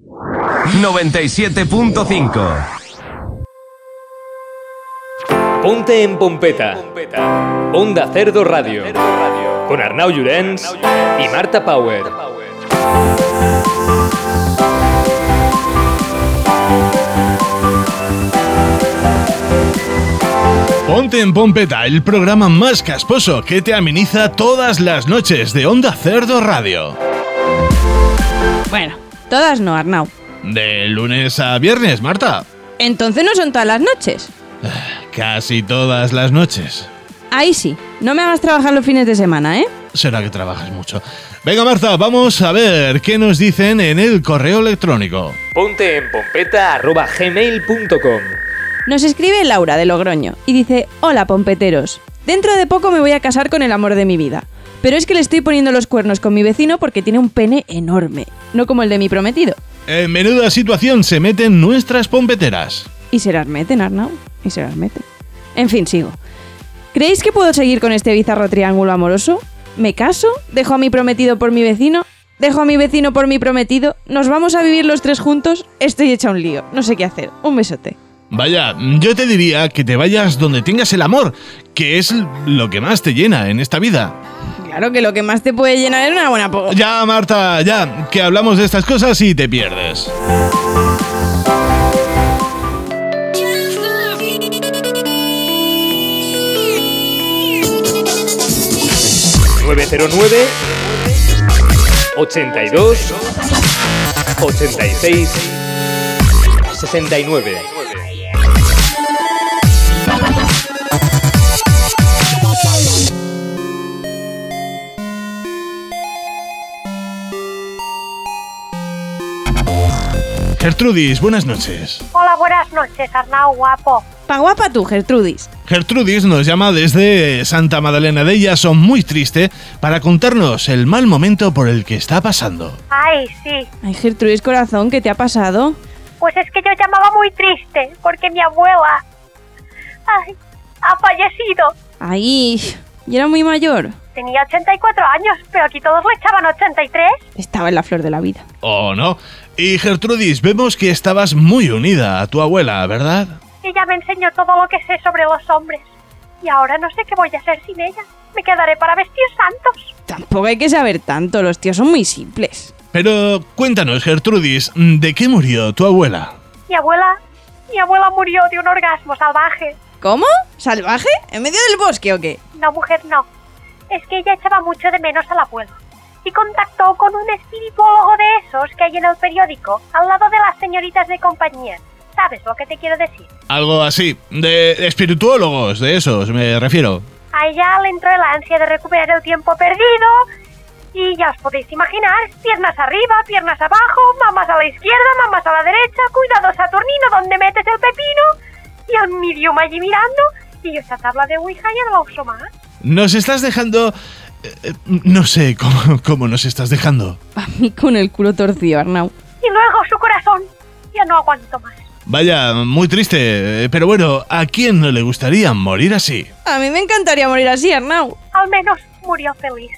97.5 Ponte en Pompeta. Onda Cerdo Radio. Con Arnau Llorens y Marta Power. Ponte en Pompeta, el programa más casposo que te ameniza todas las noches de Onda Cerdo Radio. Bueno, todas no, Arnau. De lunes a viernes, Marta. Entonces no son todas las noches. Casi todas las noches. Ahí sí, no me hagas trabajar los fines de semana, ¿eh? Será que trabajas mucho. Venga, Marta, vamos a ver qué nos dicen en el correo electrónico. Ponte en pompeta arroba gmail.com. Nos escribe Laura de Logroño y dice, hola pompeteros, dentro de poco me voy a casar con el amor de mi vida, pero es que le estoy poniendo los cuernos con mi vecino porque tiene un pene enorme, no como el de mi prometido. En menuda situación se meten nuestras pompeteras. Y se las meten, Arnau, y se las meten. En fin, sigo. ¿Creéis que puedo seguir con este bizarro triángulo amoroso? ¿Me caso? ¿Dejo a mi prometido por mi vecino? ¿Dejo a mi vecino por mi prometido? ¿Nos vamos a vivir los tres juntos? Estoy hecha un lío, no sé qué hacer. Un besote. Vaya, yo te diría que te vayas donde tengas el amor, que es lo que más te llena en esta vida. Claro que lo que más te puede llenar es una buena po... Ya, Marta, ya, que hablamos de estas cosas y te pierdes. ...909... ...82... ...86... ...69... Gertrudis, buenas noches. Hola, buenas noches, Arnau, guapo. Pa guapa tú, Gertrudis. Gertrudis nos llama desde Santa Madalena de ella, son muy triste, para contarnos el mal momento por el que está pasando. Ay, sí. Ay, Gertrudis, corazón, ¿qué te ha pasado? Pues es que yo llamaba muy triste, porque mi abuela... Ay, ha fallecido. Ay, y era muy mayor. Tenía 84 años, pero aquí todos le echaban 83. Estaba en la flor de la vida. ¿O no? Y Gertrudis, vemos que estabas muy unida a tu abuela, ¿verdad? Ella me enseñó todo lo que sé sobre los hombres. Y ahora no sé qué voy a hacer sin ella. Me quedaré para vestir santos. Tampoco hay que saber tanto, los tíos son muy simples. Pero cuéntanos, Gertrudis, ¿de qué murió tu abuela? Mi abuela... Mi abuela murió de un orgasmo salvaje. ¿Cómo? ¿Salvaje? ¿En medio del bosque o qué? No, mujer, no. Es que ella echaba mucho de menos al abuelo. Y contactó con un espirituólogo de esos que hay en el periódico, al lado de las señoritas de compañía. ¿Sabes lo que te quiero decir? Algo así, de espirituólogos, de esos, me refiero. A ella le entró el ansia de recuperar el tiempo perdido. Y ya os podéis imaginar, piernas arriba, piernas abajo, mamas a la izquierda, mamas a la derecha, cuidado Saturnino, donde metes el pepino, y el medium allí mirando, y esa tabla de Ouija ya no la uso más. Nos estás dejando... eh, no sé cómo, cómo nos estás dejando. A mí con el culo torcido, Arnau. Y luego su corazón, ya no aguanto más. Vaya, muy triste, eh, pero bueno, ¿a quién no le gustaría morir así? A mí me encantaría morir así, Arnau. Al menos murió feliz.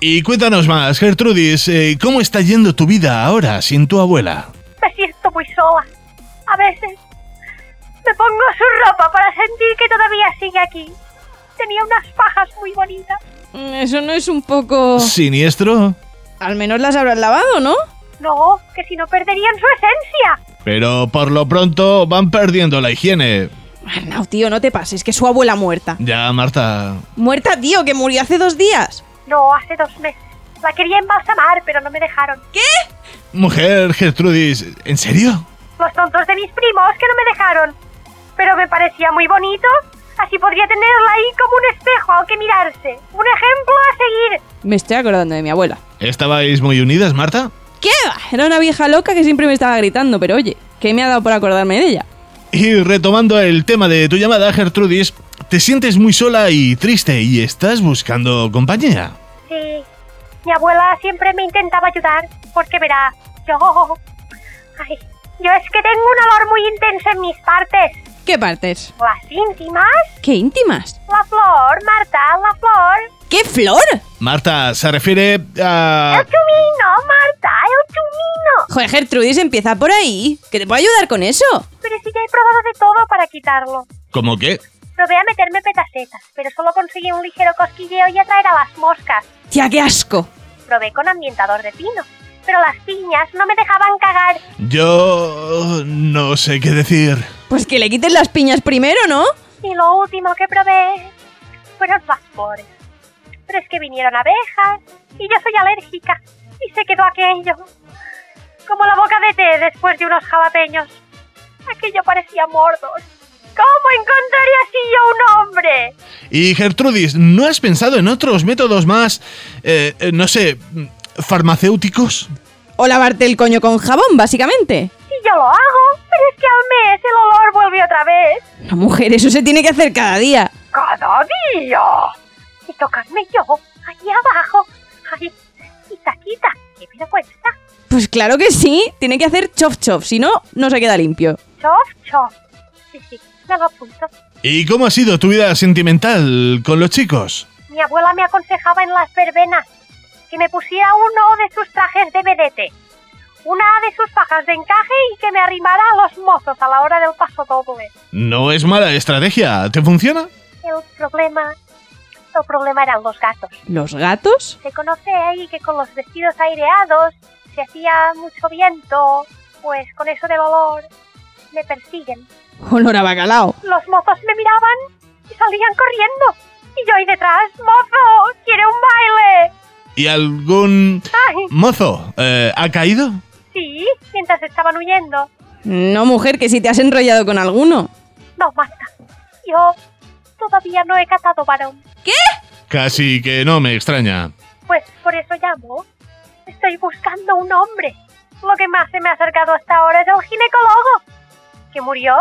Y cuéntanos más, Gertrudis, eh, ¿cómo está yendo tu vida ahora sin tu abuela? Me siento muy sola. A veces me pongo su ropa para sentir que todavía sigue aquí. Tenía unas fajas muy bonitas. Mm, Eso no es un poco... ¿Siniestro? Al menos las habrás lavado, ¿no? No, que si no perderían su esencia. Pero por lo pronto van perdiendo la higiene. Arnau, tío, no te pases, que su abuela muerta. Ya, Marta. Muerta, tío, que murió hace dos días. No, hace dos meses. La quería embalsamar, pero no me dejaron. ¿Qué? Mujer, Gertrudis, ¿en serio? Los tontos de mis primos que no me dejaron. Pero me parecía muy bonito. Así podría tenerla ahí como un espejo al que mirarse. Un ejemplo a seguir. Me estoy acordando de mi abuela. ¿Estabais muy unidas, Marta? ¿Qué va? Era una vieja loca que siempre me estaba gritando, pero oye, ¿qué me ha dado por acordarme de ella? Y retomando el tema de tu llamada, Gertrudis, te sientes muy sola y triste y estás buscando compañía. Sí. Mi abuela siempre me intentaba ayudar. Porque verá, yo... Ay, yo es que tengo un olor muy intenso en mis partes. ¿Qué partes? Las íntimas. ¿Qué íntimas? La flor, Marta, la flor. ¿Qué flor? Marta, se refiere a... El chumino, Marta, el chumino. Joder, Gertrudis, empieza por ahí. Que te puedo ayudar con eso. Pero si ya he probado de todo para quitarlo. ¿Cómo qué? Probé a meterme petasetas, pero solo conseguí un ligero cosquilleo y atraer a las moscas. Tía, qué asco. Probé con ambientador de pino, pero las piñas no me dejaban cagar. Yo no sé qué decir. Pues que le quiten las piñas primero, ¿no? Y lo último que probé fueron las flores. Pero es que vinieron abejas y yo soy alérgica y se quedó aquello. Como la boca de té después de unos jalapeños. Aquello parecía mordos. ¿Cómo encontraría así yo un hombre? Y Gertrudis, ¿no has pensado en otros métodos más, eh, eh, no sé, farmacéuticos? O lavarte el coño con jabón, básicamente. Sí, yo lo hago, pero es que al mes el olor vuelve otra vez. No, mujer, eso se tiene que hacer cada día. ¡Cada día! Y tocarme yo, ahí abajo. Ay, quita, quita, qué vergüenza. Pues claro que sí, tiene que hacer chof chof, si no, no se queda limpio. Chof, chof. Sí, sí, me lo apunto. ¿Y cómo ha sido tu vida sentimental con los chicos? Mi abuela me aconsejaba en las verbenas que me pusiera uno de sus trajes de vedete, una de sus fajas de encaje y que me arrimara a los mozos a la hora del paso doble. No es mala estrategia, ¿te funciona? El problema... El problema eran los gatos. ¿Los gatos? Se conoce ahí que con los vestidos aireados se hacía mucho viento, pues con eso del olor me persiguen. Olor a bacalao. Los mozos me miraban y salían corriendo. Y yo ahí detrás, mozo, quiere un baile. ¿Y algún Ay, mozo eh, ha caído? sí, mientras estaban huyendo. No, mujer, que si te has enrollado con alguno. No, Marta, yo todavía no he catado varón. Casi que no me extraña. Pues por eso llamo. Estoy buscando un hombre. Lo que más se me ha acercado hasta ahora es el ginecólogo, que murió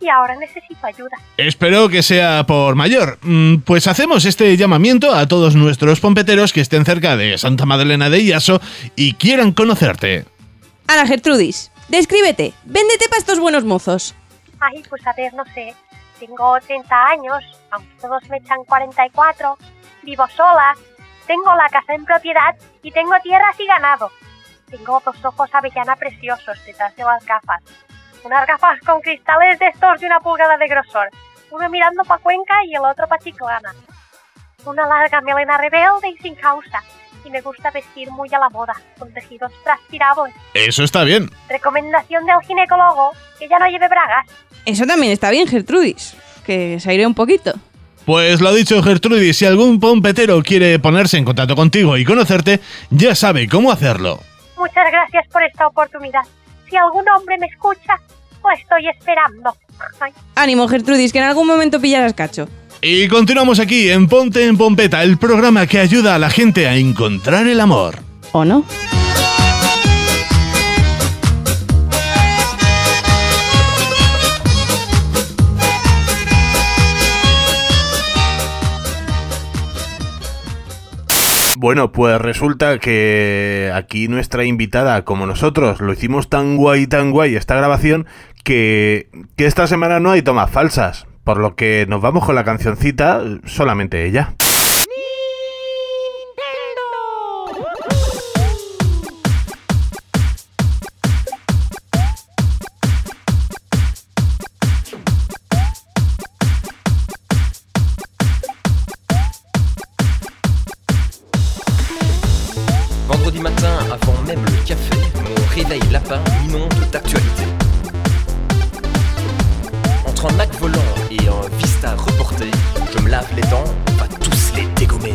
y ahora necesito ayuda. Espero que sea por mayor. Mm, Pues hacemos este llamamiento a todos nuestros pompeteros que estén cerca de Santa Madalena de Iaso y quieran conocerte. Ana Gertrudis, descríbete, véndete para estos buenos mozos. Ay, pues a ver, no sé. Tengo 30 años, aunque todos me echan 44. Vivo sola. Tengo la casa en propiedad y tengo tierras y ganado. Tengo dos ojos avellana preciosos detrás de las gafas. Unas gafas con cristales de estos de una pulgada de grosor. Uno mirando pa' Cuenca y el otro pa' Chiclana. Una larga melena rebelde y sin causa. Y me gusta vestir muy a la moda, con tejidos transpirables. Eso está bien. Recomendación del ginecólogo, que ya no lleve bragas. Eso también está bien, Gertrudis. Que se aire un poquito. Pues lo dicho, Gertrudis, si algún pompetero quiere ponerse en contacto contigo y conocerte, ya sabe cómo hacerlo. Muchas gracias por esta oportunidad. Si algún hombre me escucha, lo estoy esperando. Ay, Ánimo, Gertrudis, que en algún momento pillarás cacho. Y continuamos aquí en Ponte en Pompeta, el programa que ayuda a la gente a encontrar el amor. ¿O no? Bueno, pues resulta que aquí nuestra invitada, como nosotros, lo hicimos tan guay, tan guay esta grabación, que, que esta semana no hay tomas falsas. Por lo que nos vamos con la cancioncita, solamente ella. Réveil lapin m'inonde d'actualité. Entre un Mac volant et un Vista reporté, je me lave les dents, on va tous les dégommer.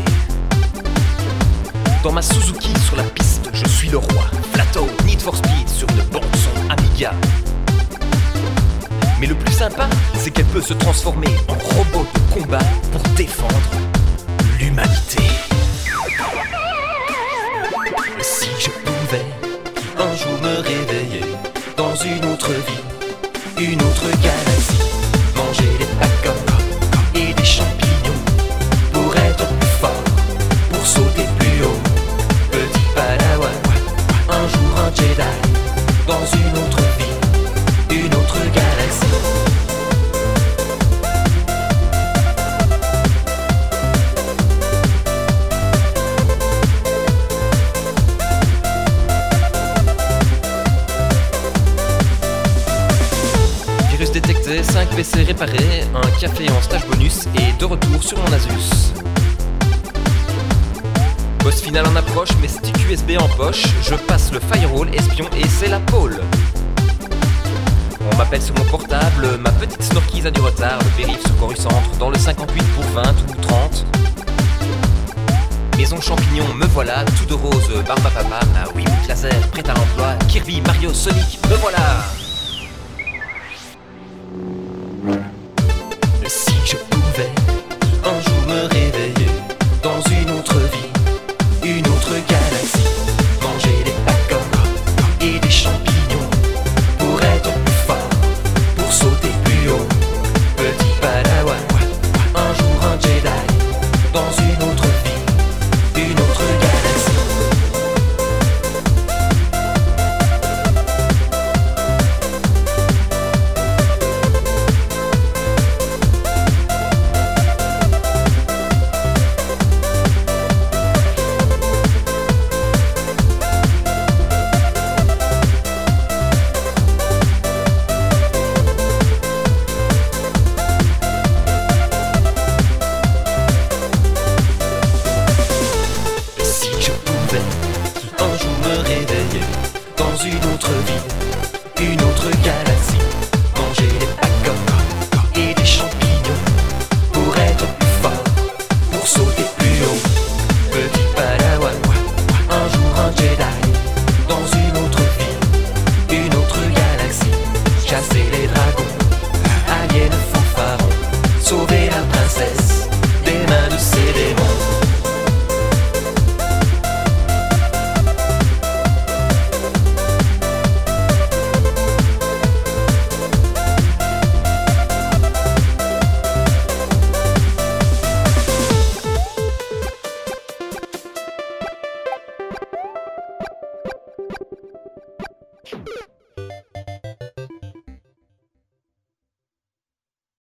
Dans ma Suzuki sur la piste, je suis le roi. Plateau, Need for Speed sur une bande son Amiga. Mais le plus sympa, c'est qu'elle peut se transformer en robot de combat pour défendre l'humanité. Si je pouvais un jour me réveiller dans une autre vie, une autre galaxie, 5 PC réparés, un café en stage bonus et de retour sur mon Asus. Boss final en approche, mes stick USB en poche, je passe le firewall espion et c'est la pôle. On m'appelle sur mon portable, ma petite snorkise a du retard, le périph se Centre dans le 58 pour 20 ou 30. Maison champignon, me voilà, tout de rose, barbe à papa, ma Wiimote laser, prête à l'emploi, Kirby, Mario, Sonic, me voilà